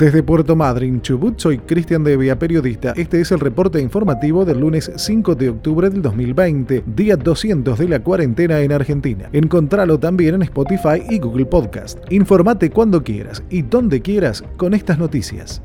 Desde Puerto Madryn, Chubut, soy Cristian Devia, periodista. Este es el reporte informativo del lunes 5 de octubre del 2020, día 200 de la cuarentena en Argentina. Encontralo también en Spotify y Google Podcast. Informate cuando quieras y donde quieras con estas noticias.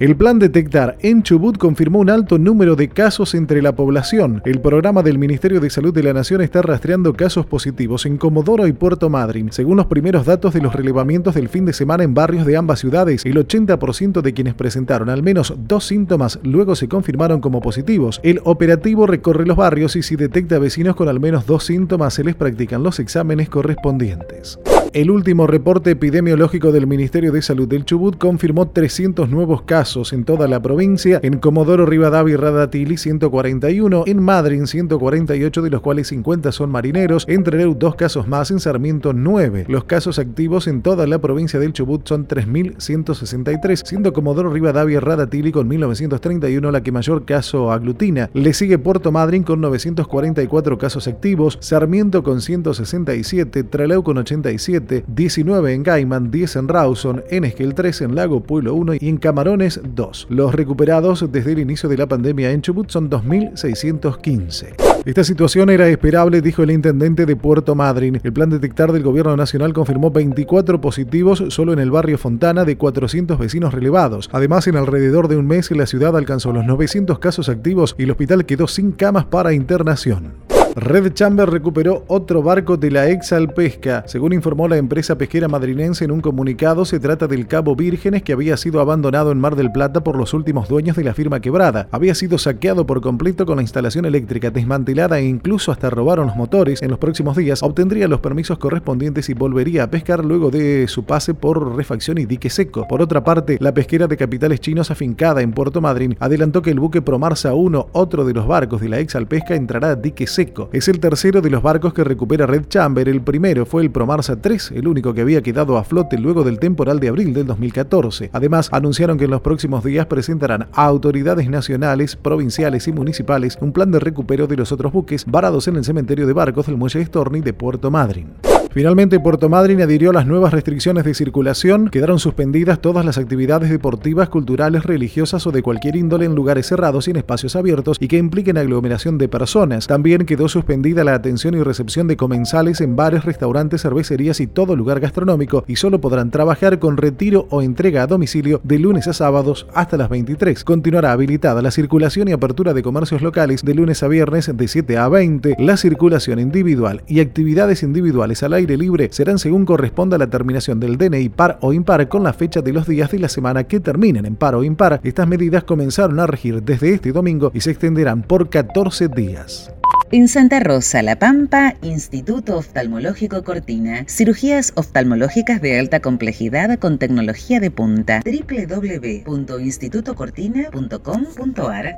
El plan Detectar en Chubut confirmó un alto número de casos entre la población. El programa del Ministerio de Salud de la Nación está rastreando casos positivos en Comodoro y Puerto Madryn. Según los primeros datos de los relevamientos del fin de semana en barrios de ambas ciudades, el 80% de quienes presentaron al menos dos síntomas luego se confirmaron como positivos. El operativo recorre los barrios y si detecta vecinos con al menos dos síntomas se les practican los exámenes correspondientes. El último reporte epidemiológico del Ministerio de Salud del Chubut confirmó 300 nuevos casos en toda la provincia, en Comodoro Rivadavia y Radatili 141, en Madryn 148 de los cuales 50 son marineros, entre Trelew dos casos más, en Sarmiento 9. Los casos activos en toda la provincia del Chubut son 3.163, siendo Comodoro Rivadavia y Radatili con 1931 la que mayor caso aglutina. Le sigue Puerto Madryn con 944 casos activos, Sarmiento con 167, Trelew con 87, 19 en Gaiman, 10 en Rawson, en Esquel 3, en Lago Pueblo 1 y en Camarones 2. Los recuperados desde el inicio de la pandemia en Chubut son 2.615. Esta situación era esperable, dijo el intendente de Puerto Madryn. El plan detectar del gobierno nacional confirmó 24 positivos solo en el barrio Fontana de 400 vecinos relevados. Además, en alrededor de un mes la ciudad alcanzó los 900 casos activos y el hospital quedó sin camas para internación. Red Chamber recuperó otro barco de la Exal Pesca. Según informó la empresa pesquera madrinense en un comunicado, se trata del Cabo Vírgenes que había sido abandonado en Mar del Plata por los últimos dueños de la firma quebrada. Había sido saqueado por completo con la instalación eléctrica desmantelada e incluso hasta robaron los motores. En los próximos días obtendría los permisos correspondientes y volvería a pescar luego de su pase por refacción y dique seco. Por otra parte, la pesquera de capitales chinos afincada en Puerto Madryn adelantó que el buque Promarsa 1, otro de los barcos de la Exal Pesca, entrará a dique seco. Es el tercero de los barcos que recupera Red Chamber. El primero fue el Promarsa 3, el único que había quedado a flote luego del temporal de abril del 2014. Además, anunciaron que en los próximos días presentarán a autoridades nacionales, provinciales y municipales un plan de recupero de los otros buques varados en el cementerio de barcos del muelle Storni de Puerto Madryn. Finalmente, Puerto Madryn adhirió a las nuevas restricciones de circulación. Quedaron suspendidas todas las actividades deportivas, culturales, religiosas o de cualquier índole en lugares cerrados y en espacios abiertos y que impliquen aglomeración de personas. También quedó suspendida la atención y recepción de comensales en bares, restaurantes, cervecerías y todo lugar gastronómico y solo podrán trabajar con retiro o entrega a domicilio de lunes a sábados hasta las 23. Continuará habilitada la circulación y apertura de comercios locales de lunes a viernes de 7 a 20. La circulación individual y actividades individuales al aire libre serán según corresponda la terminación del DNI par o impar con la fecha de los días de la semana que terminen en par o impar. Estas medidas comenzaron a regir desde este domingo y se extenderán por 14 días. En Santa Rosa, La Pampa, Instituto Oftalmológico Cortina. Cirugías oftalmológicas de alta complejidad con tecnología de punta. www.institutocortina.com.ar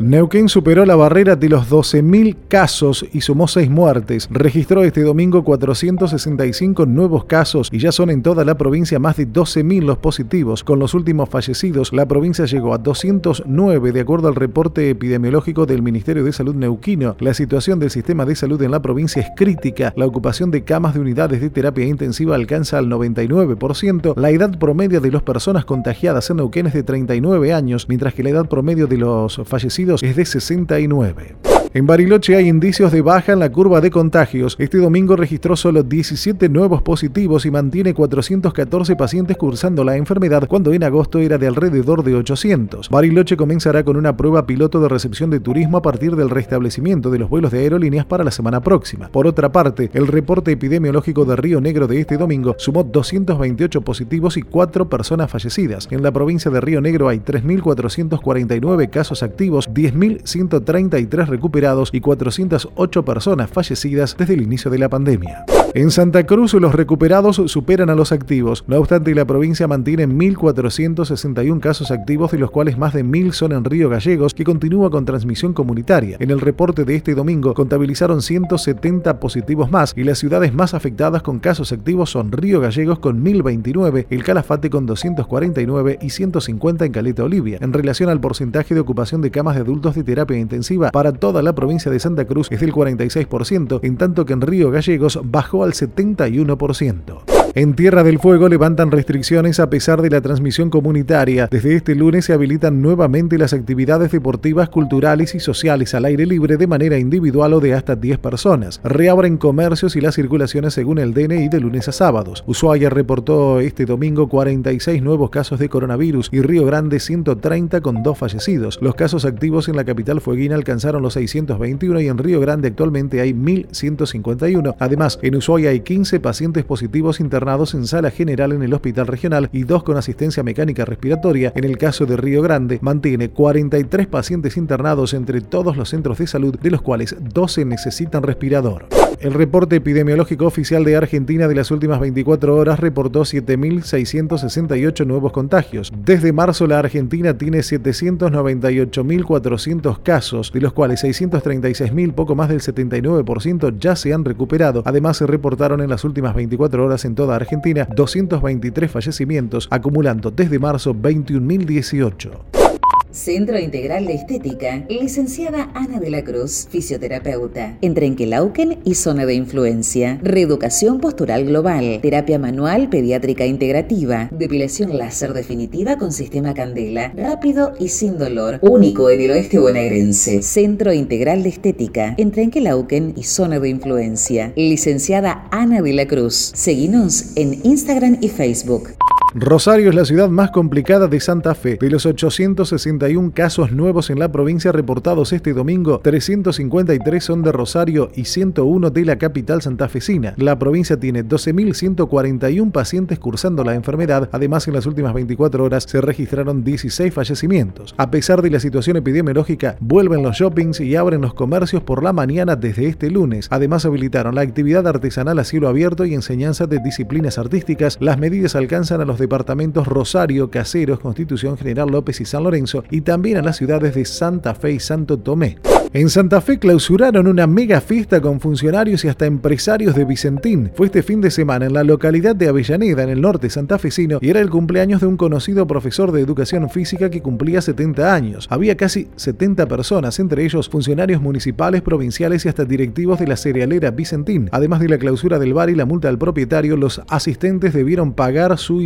Neuquén superó la barrera de los 12.000 casos y sumó 6 muertes. Registró este domingo 465 nuevos casos y ya son en toda la provincia más de 12.000 los positivos. Con los últimos fallecidos, la provincia llegó a 209 de acuerdo al reporte epidemiológico del Ministerio de Salud neuquino. La situación del sistema de salud en la provincia es crítica. La ocupación de camas de unidades de terapia intensiva alcanza al 99%. La edad promedio de las personas contagiadas en Neuquén es de 39 años, mientras que la edad promedio de los fallecidos es de 69. En Bariloche hay indicios de baja en la curva de contagios. Este domingo registró solo 17 nuevos positivos y mantiene 414 pacientes cursando la enfermedad cuando en agosto era de alrededor de 800. Bariloche comenzará con una prueba piloto de recepción de turismo a partir del restablecimiento de los vuelos de aerolíneas para la semana próxima. Por otra parte, el reporte epidemiológico de Río Negro de este domingo sumó 228 positivos y 4 personas fallecidas. En la provincia de Río Negro hay 3.449 casos activos, 10.133 recuperados y 408 personas fallecidas desde el inicio de la pandemia. En Santa Cruz los recuperados superan a los activos. No obstante, la provincia mantiene 1.461 casos activos, de los cuales más de 1.000 son en Río Gallegos, que continúa con transmisión comunitaria. En el reporte de este domingo contabilizaron 170 positivos más y las ciudades más afectadas con casos activos son Río Gallegos con 1.029, El Calafate con 249 y 150 en Caleta Olivia. En relación al porcentaje de ocupación de camas de adultos de terapia intensiva para toda la provincia de Santa Cruz es del 46%, en tanto que en Río Gallegos bajó al 71%. En Tierra del Fuego levantan restricciones a pesar de la transmisión comunitaria. Desde este lunes se habilitan nuevamente las actividades deportivas, culturales y sociales al aire libre de manera individual o de hasta 10 personas. Reabren comercios y las circulaciones según el DNI de lunes a sábados. Ushuaia reportó este domingo 46 nuevos casos de coronavirus y Río Grande 130 con dos fallecidos. Los casos activos en la capital fueguina alcanzaron los 621 y en Río Grande actualmente hay 1151. Además, en Ushuaia hay 15 pacientes positivos internados en sala general en el hospital regional y dos con asistencia mecánica respiratoria. En el caso de Río Grande, mantiene 43 pacientes internados entre todos los centros de salud, de los cuales 12 necesitan respirador. El reporte epidemiológico oficial de Argentina de las últimas 24 horas reportó 7.668 nuevos contagios. Desde marzo la Argentina tiene 798.400 casos, de los cuales 636.000, poco más del 79%, ya se han recuperado. Además se reportaron en las últimas 24 horas en toda Argentina 223 fallecimientos, acumulando desde marzo 21.018. Centro Integral de Estética, licenciada Ana de la Cruz, fisioterapeuta, en Trenquelauquen y zona de influencia, reeducación postural global, terapia manual pediátrica integrativa, depilación láser definitiva con sistema candela, rápido y sin dolor, único en el oeste bonaerense. Centro Integral de Estética, en Trenquelauquen y zona de influencia, licenciada Ana de la Cruz. Seguinos en Instagram y Facebook. Rosario es la ciudad más complicada de Santa Fe. De los 861 casos nuevos en la provincia reportados este domingo, 353 son de Rosario y 101 de la capital santafesina. La provincia tiene 12.141 pacientes cursando la enfermedad. Además, en las últimas 24 horas se registraron 16 fallecimientos. A pesar de la situación epidemiológica, vuelven los shoppings y abren los comercios por la mañana desde este lunes. Además, habilitaron la actividad artesanal a cielo abierto y enseñanza de disciplinas artísticas. Las medidas alcanzan a los departamentos Rosario, Caseros, Constitución General López y San Lorenzo, y también a las ciudades de Santa Fe y Santo Tomé. En Santa Fe clausuraron una mega fiesta con funcionarios y hasta empresarios de Vicentín. Fue este fin de semana en la localidad de Avellaneda, en el norte santafesino, y era el cumpleaños de un conocido profesor de educación física que cumplía 70 años. Había casi 70 personas, entre ellos funcionarios municipales, provinciales y hasta directivos de la cerealera Vicentín. Además de la clausura del bar y la multa al propietario, los asistentes debieron pagar su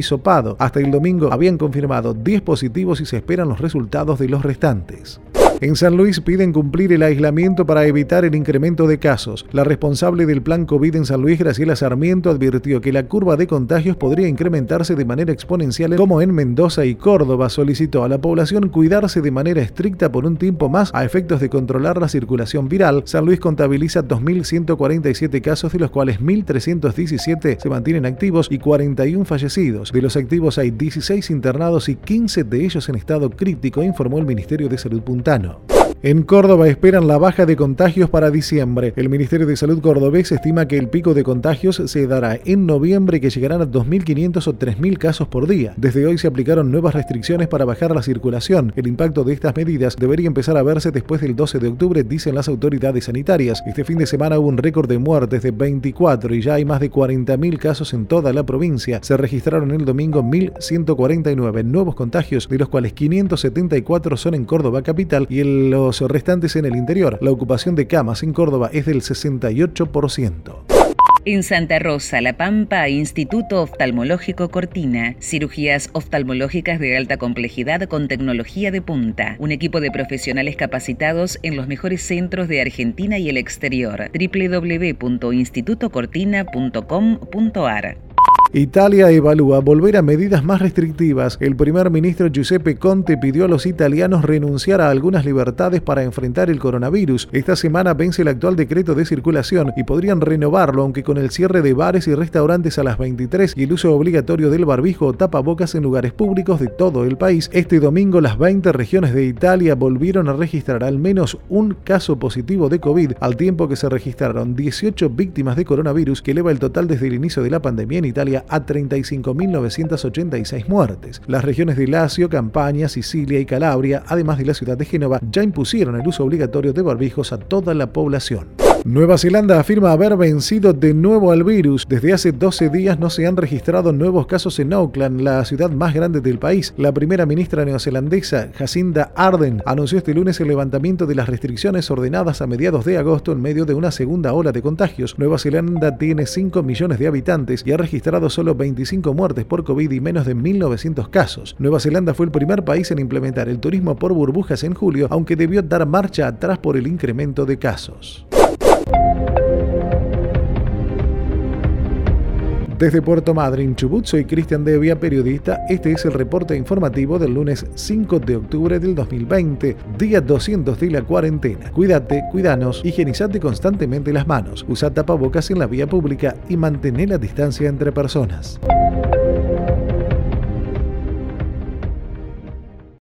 Hasta el domingo habían confirmado 10 positivos y se esperan los resultados de los restantes. En San Luis piden cumplir el aislamiento para evitar el incremento de casos. La responsable del plan COVID en San Luis, Graciela Sarmiento, advirtió que la curva de contagios podría incrementarse de manera exponencial como en Mendoza y Córdoba. Solicitó a la población cuidarse de manera estricta por un tiempo más a efectos de controlar la circulación viral. San Luis contabiliza 2.147 casos, de los cuales 1.317 se mantienen activos y 41 fallecidos. De los activos hay 16 internados y 15 de ellos en estado crítico, informó el Ministerio de Salud Puntano. Ивановну. En Córdoba esperan la baja de contagios para diciembre. El Ministerio de Salud cordobés estima que el pico de contagios se dará en noviembre que llegarán a 2.500 o 3.000 casos por día. Desde hoy se aplicaron nuevas restricciones para bajar la circulación. El impacto de estas medidas debería empezar a verse después del 12 de octubre, dicen las autoridades sanitarias. Este fin de semana hubo un récord de muertes de 24 y ya hay más de 40.000 casos en toda la provincia. Se registraron el domingo 1.149 nuevos contagios, de los cuales 574 son en Córdoba capital y en los restantes en el interior. La ocupación de camas en Córdoba es del 68%. En Santa Rosa, La Pampa, Instituto Oftalmológico Cortina. Cirugías oftalmológicas de alta complejidad con tecnología de punta. Un equipo de profesionales capacitados en los mejores centros de Argentina y el exterior. www.institutocortina.com.ar Italia evalúa volver a medidas más restrictivas. El primer ministro Giuseppe Conte pidió a los italianos renunciar a algunas libertades para enfrentar el coronavirus. Esta semana vence el actual decreto de circulación y podrían renovarlo, aunque con el cierre de bares y restaurantes a las 23 y el uso obligatorio del barbijo o tapabocas en lugares públicos de todo el país. Este domingo las 20 regiones de Italia volvieron a registrar al menos un caso positivo de COVID, al tiempo que se registraron 18 víctimas de coronavirus, que eleva el total desde el inicio de la pandemia en Italia a 35.986 muertes. Las regiones de Lacio, Campania, Sicilia y Calabria, además de la ciudad de Génova, ya impusieron el uso obligatorio de barbijos a toda la población. Nueva Zelanda afirma haber vencido de nuevo al virus. Desde hace 12 días no se han registrado nuevos casos en Auckland, la ciudad más grande del país. La primera ministra neozelandesa, Jacinda Arden, anunció este lunes el levantamiento de las restricciones ordenadas a mediados de agosto en medio de una segunda ola de contagios. Nueva Zelanda tiene 5 millones de habitantes y ha registrado solo 25 muertes por COVID y menos de 1.900 casos. Nueva Zelanda fue el primer país en implementar el turismo por burbujas en julio, aunque debió dar marcha atrás por el incremento de casos. Desde Puerto Madryn, Chubut, soy Cristian Devia, periodista. Este es el reporte informativo del lunes 5 de octubre del 2020, día 200 de la cuarentena. Cuídate, cuidanos, higienizate constantemente las manos, usa tapabocas en la vía pública y mantén la distancia entre personas.